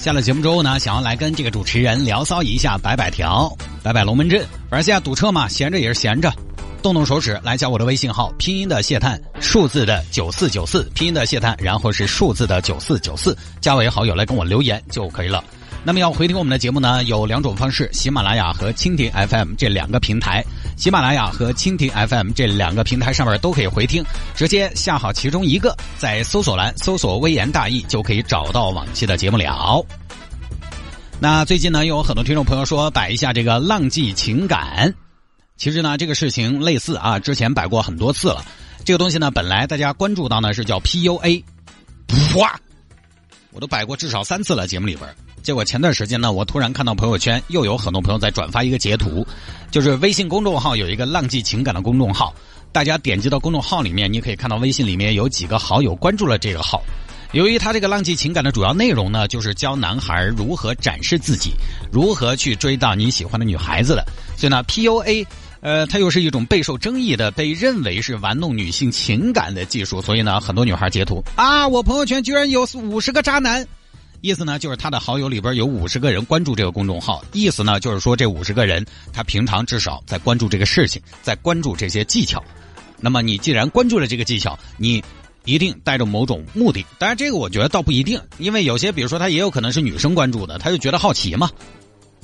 下了节目之后呢，想要来跟这个主持人聊骚一下，摆摆条，摆摆龙门阵。反正现在堵车嘛，闲着也是闲着，动动手指来加我的微信号，拼音的谢探，数字的九四九四，拼音的谢探，然后是数字的九四九四，加为好友来跟我留言就可以了。那么要回听我们的节目呢，有两种方式：喜马拉雅和蜻蜓 FM 这两个平台。喜马拉雅和蜻蜓 FM 这两个平台上面都可以回听，直接下好其中一个，在搜索栏搜索“微言大义”就可以找到往期的节目了。那最近呢，有很多听众朋友说摆一下这个浪迹情感，其实呢，这个事情类似啊，之前摆过很多次了。这个东西呢，本来大家关注到呢是叫 PUA，哇，我都摆过至少三次了节目里边。结果前段时间呢，我突然看到朋友圈又有很多朋友在转发一个截图，就是微信公众号有一个“浪迹情感”的公众号，大家点击到公众号里面，你可以看到微信里面有几个好友关注了这个号。由于他这个“浪迹情感”的主要内容呢，就是教男孩如何展示自己，如何去追到你喜欢的女孩子的，所以呢，PUA，呃，它又是一种备受争议的、被认为是玩弄女性情感的技术，所以呢，很多女孩截图啊，我朋友圈居然有五十个渣男。意思呢，就是他的好友里边有五十个人关注这个公众号。意思呢，就是说这五十个人，他平常至少在关注这个事情，在关注这些技巧。那么你既然关注了这个技巧，你一定带着某种目的。当然，这个我觉得倒不一定，因为有些，比如说他也有可能是女生关注的，他就觉得好奇嘛，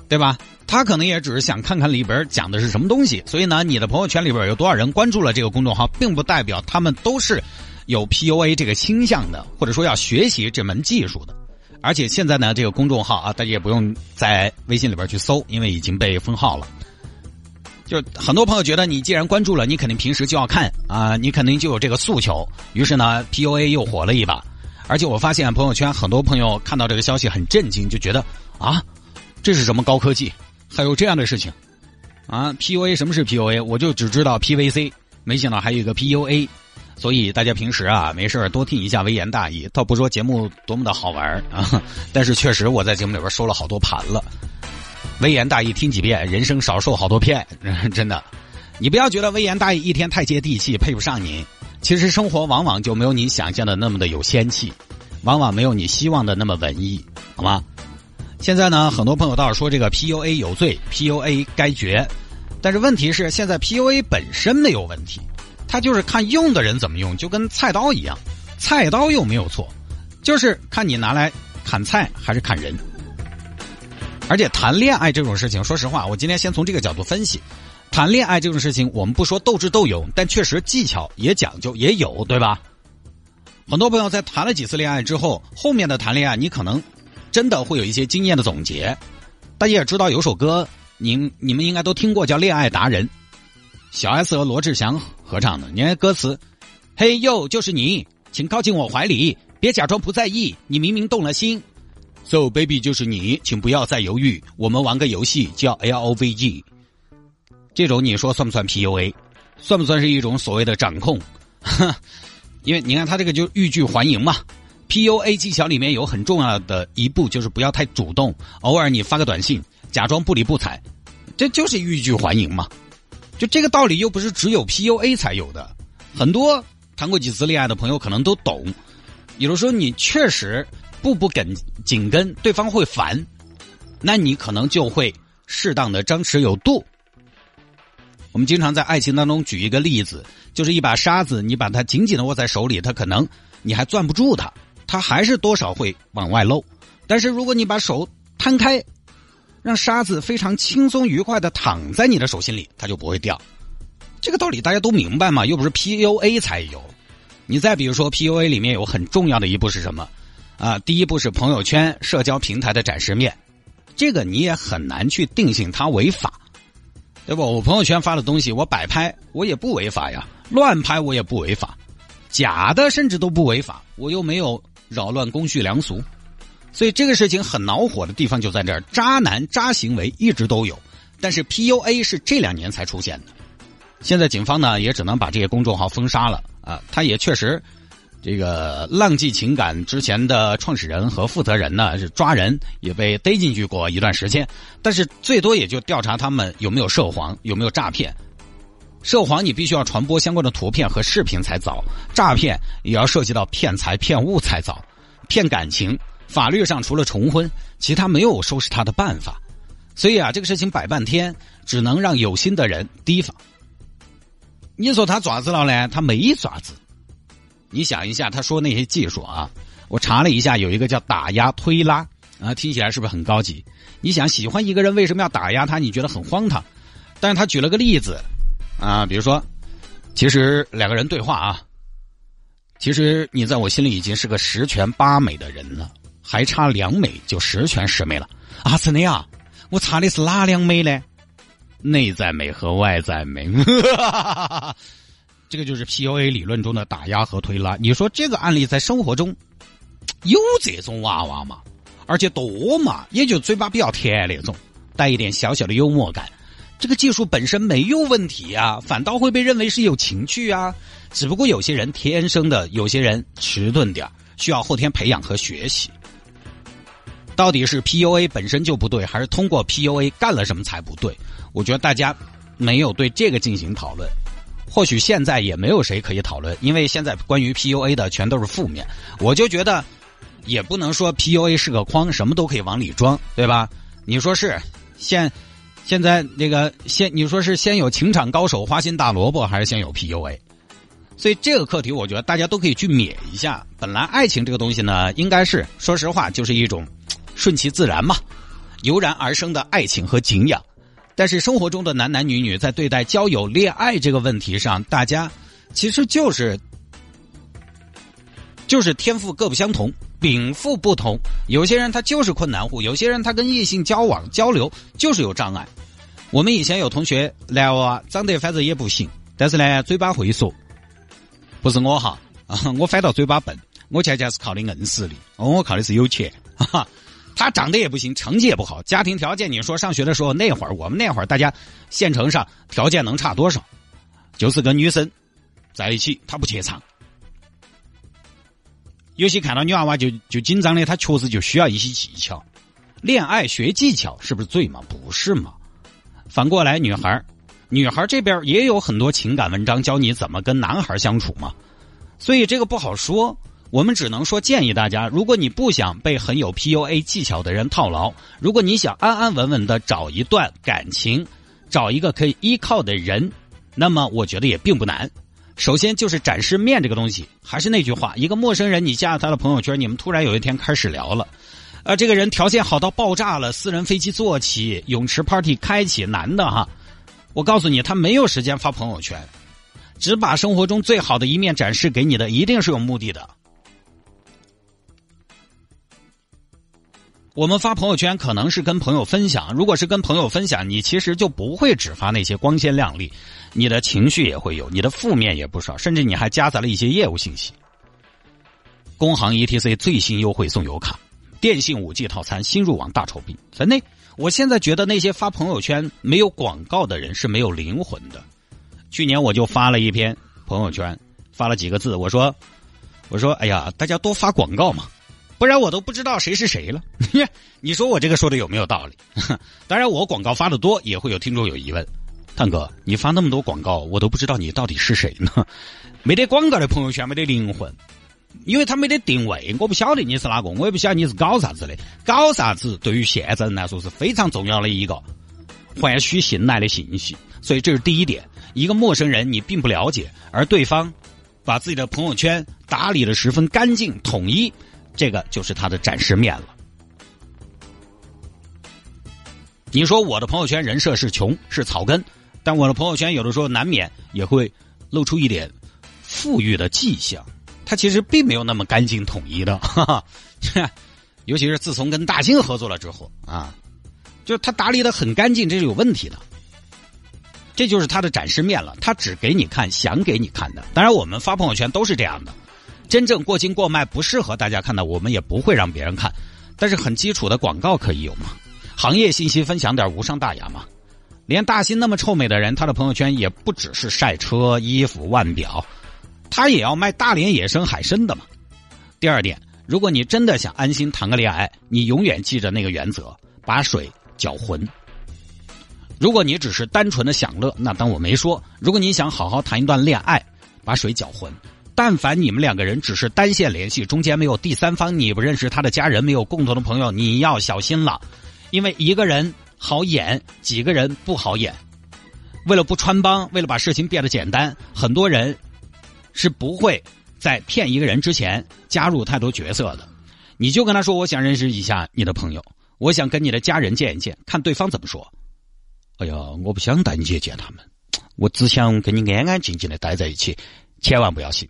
对吧？他可能也只是想看看里边讲的是什么东西。所以呢，你的朋友圈里边有多少人关注了这个公众号，并不代表他们都是有 PUA 这个倾向的，或者说要学习这门技术的。而且现在呢，这个公众号啊，大家也不用在微信里边去搜，因为已经被封号了。就很多朋友觉得，你既然关注了，你肯定平时就要看啊，你肯定就有这个诉求。于是呢，PUA 又火了一把。而且我发现朋友圈很多朋友看到这个消息很震惊，就觉得啊，这是什么高科技？还有这样的事情啊？PUA 什么是 PUA？我就只知道 PVC，没想到还有一个 PUA。所以大家平时啊没事多听一下微言大义，倒不说节目多么的好玩啊，但是确实我在节目里边收了好多盘了。微言大义听几遍，人生少受好多骗，真的。你不要觉得微言大义一天太接地气，配不上您。其实生活往往就没有你想象的那么的有仙气，往往没有你希望的那么文艺，好吗？现在呢，很多朋友倒是说这个 PUA 有罪，PUA 该绝，但是问题是现在 PUA 本身没有问题。他就是看用的人怎么用，就跟菜刀一样，菜刀又没有错，就是看你拿来砍菜还是砍人。而且谈恋爱这种事情，说实话，我今天先从这个角度分析，谈恋爱这种事情，我们不说斗智斗勇，但确实技巧也讲究，也有，对吧？很多朋友在谈了几次恋爱之后，后面的谈恋爱，你可能真的会有一些经验的总结。大家也知道有首歌，您你们应该都听过，叫《恋爱达人》。小 S 和罗志祥合唱的，你看歌词：“嘿呦，就是你，请靠近我怀里，别假装不在意，你明明动了心。So baby，就是你，请不要再犹豫，我们玩个游戏叫 L O V G。这种你说算不算 PUA？算不算是一种所谓的掌控？因为你看他这个就欲拒还迎嘛。PUA 技巧里面有很重要的一步，就是不要太主动，偶尔你发个短信，假装不理不睬，这就是欲拒还迎嘛。”就这个道理又不是只有 PUA 才有的，很多谈过几次恋爱的朋友可能都懂。有的时候你确实步步跟紧跟，对方会烦，那你可能就会适当的张弛有度。我们经常在爱情当中举一个例子，就是一把沙子，你把它紧紧的握在手里，它可能你还攥不住它，它还是多少会往外漏。但是如果你把手摊开，让沙子非常轻松愉快的躺在你的手心里，它就不会掉。这个道理大家都明白嘛？又不是 PUA 才有。你再比如说，PUA 里面有很重要的一步是什么？啊，第一步是朋友圈社交平台的展示面，这个你也很难去定性它违法，对不？我朋友圈发的东西，我摆拍，我也不违法呀；乱拍我也不违法，假的甚至都不违法，我又没有扰乱公序良俗。所以这个事情很恼火的地方就在这儿，渣男渣行为一直都有，但是 PUA 是这两年才出现的。现在警方呢也只能把这些公众号封杀了啊，他也确实。这个浪迹情感之前的创始人和负责人呢，是抓人也被逮进去过一段时间，但是最多也就调查他们有没有涉黄，有没有诈骗。涉黄你必须要传播相关的图片和视频才早，诈骗也要涉及到骗财骗物才早，骗感情，法律上除了重婚，其他没有收拾他的办法。所以啊，这个事情摆半天，只能让有心的人提防。你说他爪子了呢？他没爪子。你想一下，他说那些技术啊，我查了一下，有一个叫打压推拉啊，听起来是不是很高级？你想喜欢一个人为什么要打压他？你觉得很荒唐，但是他举了个例子啊，比如说，其实两个人对话啊，其实你在我心里已经是个十全八美的人了，还差两美就十全十美了啊！真的呀？我差的是哪两美呢？内在美和外在美。这个就是 PUA 理论中的打压和推拉。你说这个案例在生活中有这种娃娃吗？而且多嘛？也就嘴巴比较甜那种，带一点小小的幽默感。这个技术本身没有问题啊，反倒会被认为是有情趣啊。只不过有些人天生的，有些人迟钝点需要后天培养和学习。到底是 PUA 本身就不对，还是通过 PUA 干了什么才不对？我觉得大家没有对这个进行讨论。或许现在也没有谁可以讨论，因为现在关于 PUA 的全都是负面。我就觉得，也不能说 PUA 是个筐，什么都可以往里装，对吧？你说是现现在那个先，你说是先有情场高手花心大萝卜，还是先有 PUA？所以这个课题，我觉得大家都可以去免一下。本来爱情这个东西呢，应该是说实话，就是一种顺其自然嘛，油然而生的爱情和敬仰。但是生活中的男男女女在对待交友、恋爱这个问题上，大家其实就是就是天赋各不相同，禀赋不同。有些人他就是困难户，有些人他跟异性交往交流就是有障碍。我们以前有同学来啊，长得反正也不行，但是呢嘴巴会说，不是我哈，我反倒嘴巴笨，我恰恰是靠的硬实力，我靠的是有钱，哈哈。他长得也不行，成绩也不好，家庭条件你说上学的时候那会儿，我们那会儿大家县城上条件能差多少？就是跟女生在一起，他不怯场。有些看到女娃娃就就紧张的，他确实就需要一些技巧。恋爱学技巧是不是罪吗？不是吗？反过来，女孩女孩这边也有很多情感文章教你怎么跟男孩相处嘛，所以这个不好说。我们只能说建议大家，如果你不想被很有 PUA 技巧的人套牢，如果你想安安稳稳的找一段感情，找一个可以依靠的人，那么我觉得也并不难。首先就是展示面这个东西，还是那句话，一个陌生人你加了他的朋友圈，你们突然有一天开始聊了，啊，这个人条件好到爆炸了，私人飞机坐起，泳池 party 开启，男的哈，我告诉你，他没有时间发朋友圈，只把生活中最好的一面展示给你的，一定是有目的的。我们发朋友圈可能是跟朋友分享，如果是跟朋友分享，你其实就不会只发那些光鲜亮丽，你的情绪也会有，你的负面也不少，甚至你还夹杂了一些业务信息。工行 ETC 最新优惠送油卡，电信五 G 套餐新入网大酬宾。真的，我现在觉得那些发朋友圈没有广告的人是没有灵魂的。去年我就发了一篇朋友圈，发了几个字，我说：“我说，哎呀，大家多发广告嘛。”不然我都不知道谁是谁了。你说我这个说的有没有道理？当然，我广告发的多，也会有听众有疑问。探哥，你发那么多广告，我都不知道你到底是谁呢？没得广告的朋友圈没得灵魂，因为他没得定位，我不晓得你是哪个，我也不晓得你是搞啥子的。搞啥子对于现在人来说是非常重要的一个换取信赖的信息。所以这是第一点，一个陌生人你并不了解，而对方把自己的朋友圈打理的十分干净统一。这个就是他的展示面了。你说我的朋友圈人设是穷是草根，但我的朋友圈有的时候难免也会露出一点富裕的迹象。他其实并没有那么干净统一的，哈哈，尤其是自从跟大兴合作了之后啊，就他打理的很干净，这是有问题的。这就是他的展示面了，他只给你看想给你看的。当然，我们发朋友圈都是这样的。真正过筋过脉不适合大家看的，我们也不会让别人看。但是很基础的广告可以有吗？行业信息分享点无伤大雅吗？连大新那么臭美的人，他的朋友圈也不只是晒车、衣服、腕表，他也要卖大连野生海参的嘛。第二点，如果你真的想安心谈个恋爱，你永远记着那个原则：把水搅浑。如果你只是单纯的享乐，那当我没说；如果你想好好谈一段恋爱，把水搅浑。但凡你们两个人只是单线联系，中间没有第三方，你不认识他的家人，没有共同的朋友，你要小心了，因为一个人好演，几个人不好演。为了不穿帮，为了把事情变得简单，很多人是不会在骗一个人之前加入太多角色的。你就跟他说：“我想认识一下你的朋友，我想跟你的家人见一见，看对方怎么说。”哎呀，我不想带你去见他们，我只想跟你安安静静的待在一起，千万不要信。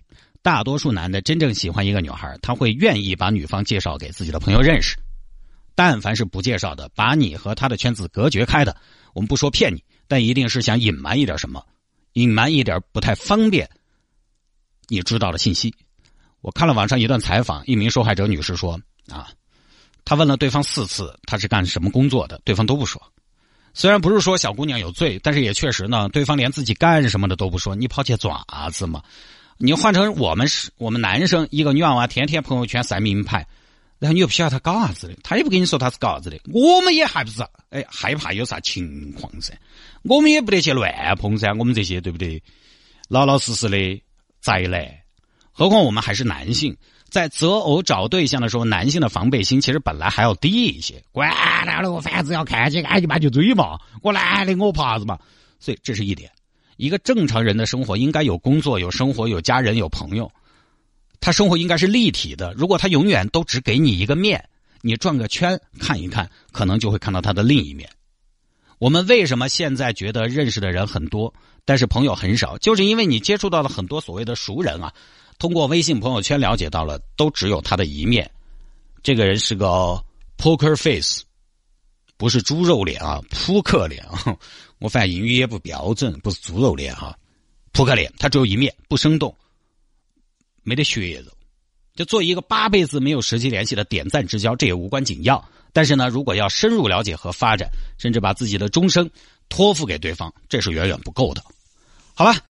大多数男的真正喜欢一个女孩，他会愿意把女方介绍给自己的朋友认识。但凡是不介绍的，把你和他的圈子隔绝开的，我们不说骗你，但一定是想隐瞒一点什么，隐瞒一点不太方便你知道的信息。我看了网上一段采访，一名受害者女士说：“啊，她问了对方四次，他是干什么工作的，对方都不说。虽然不是说小姑娘有罪，但是也确实呢，对方连自己干什么的都不说，你跑去爪子嘛？”你换成我们是我们男生，一个女娃娃天天朋友圈晒名牌，然后你又不晓得她搞啥子的，她也不跟你说她是搞啥子的，我们也害不是，哎，害怕有啥情况噻，我们也不得去乱碰噻，我们这些对不对？老老实实的宅男，何况我们还是男性，在择偶找对象的时候，男性的防备心其实本来还要低一些，管他了，我反正要看见爱就把就追嘛，我男的我怕啥子嘛，所以这是一点。一个正常人的生活应该有工作、有生活、有家人、有朋友，他生活应该是立体的。如果他永远都只给你一个面，你转个圈看一看，可能就会看到他的另一面。我们为什么现在觉得认识的人很多，但是朋友很少？就是因为你接触到了很多所谓的熟人啊，通过微信朋友圈了解到了，都只有他的一面。这个人是个 poker face。不是猪肉脸啊，扑克脸啊！我反正英语也不标准，不是猪肉脸哈，扑克脸，它只有一面，不生动，没得血液肉。就做一个八辈子没有实际联系的点赞之交，这也无关紧要。但是呢，如果要深入了解和发展，甚至把自己的终生托付给对方，这是远远不够的。好吧。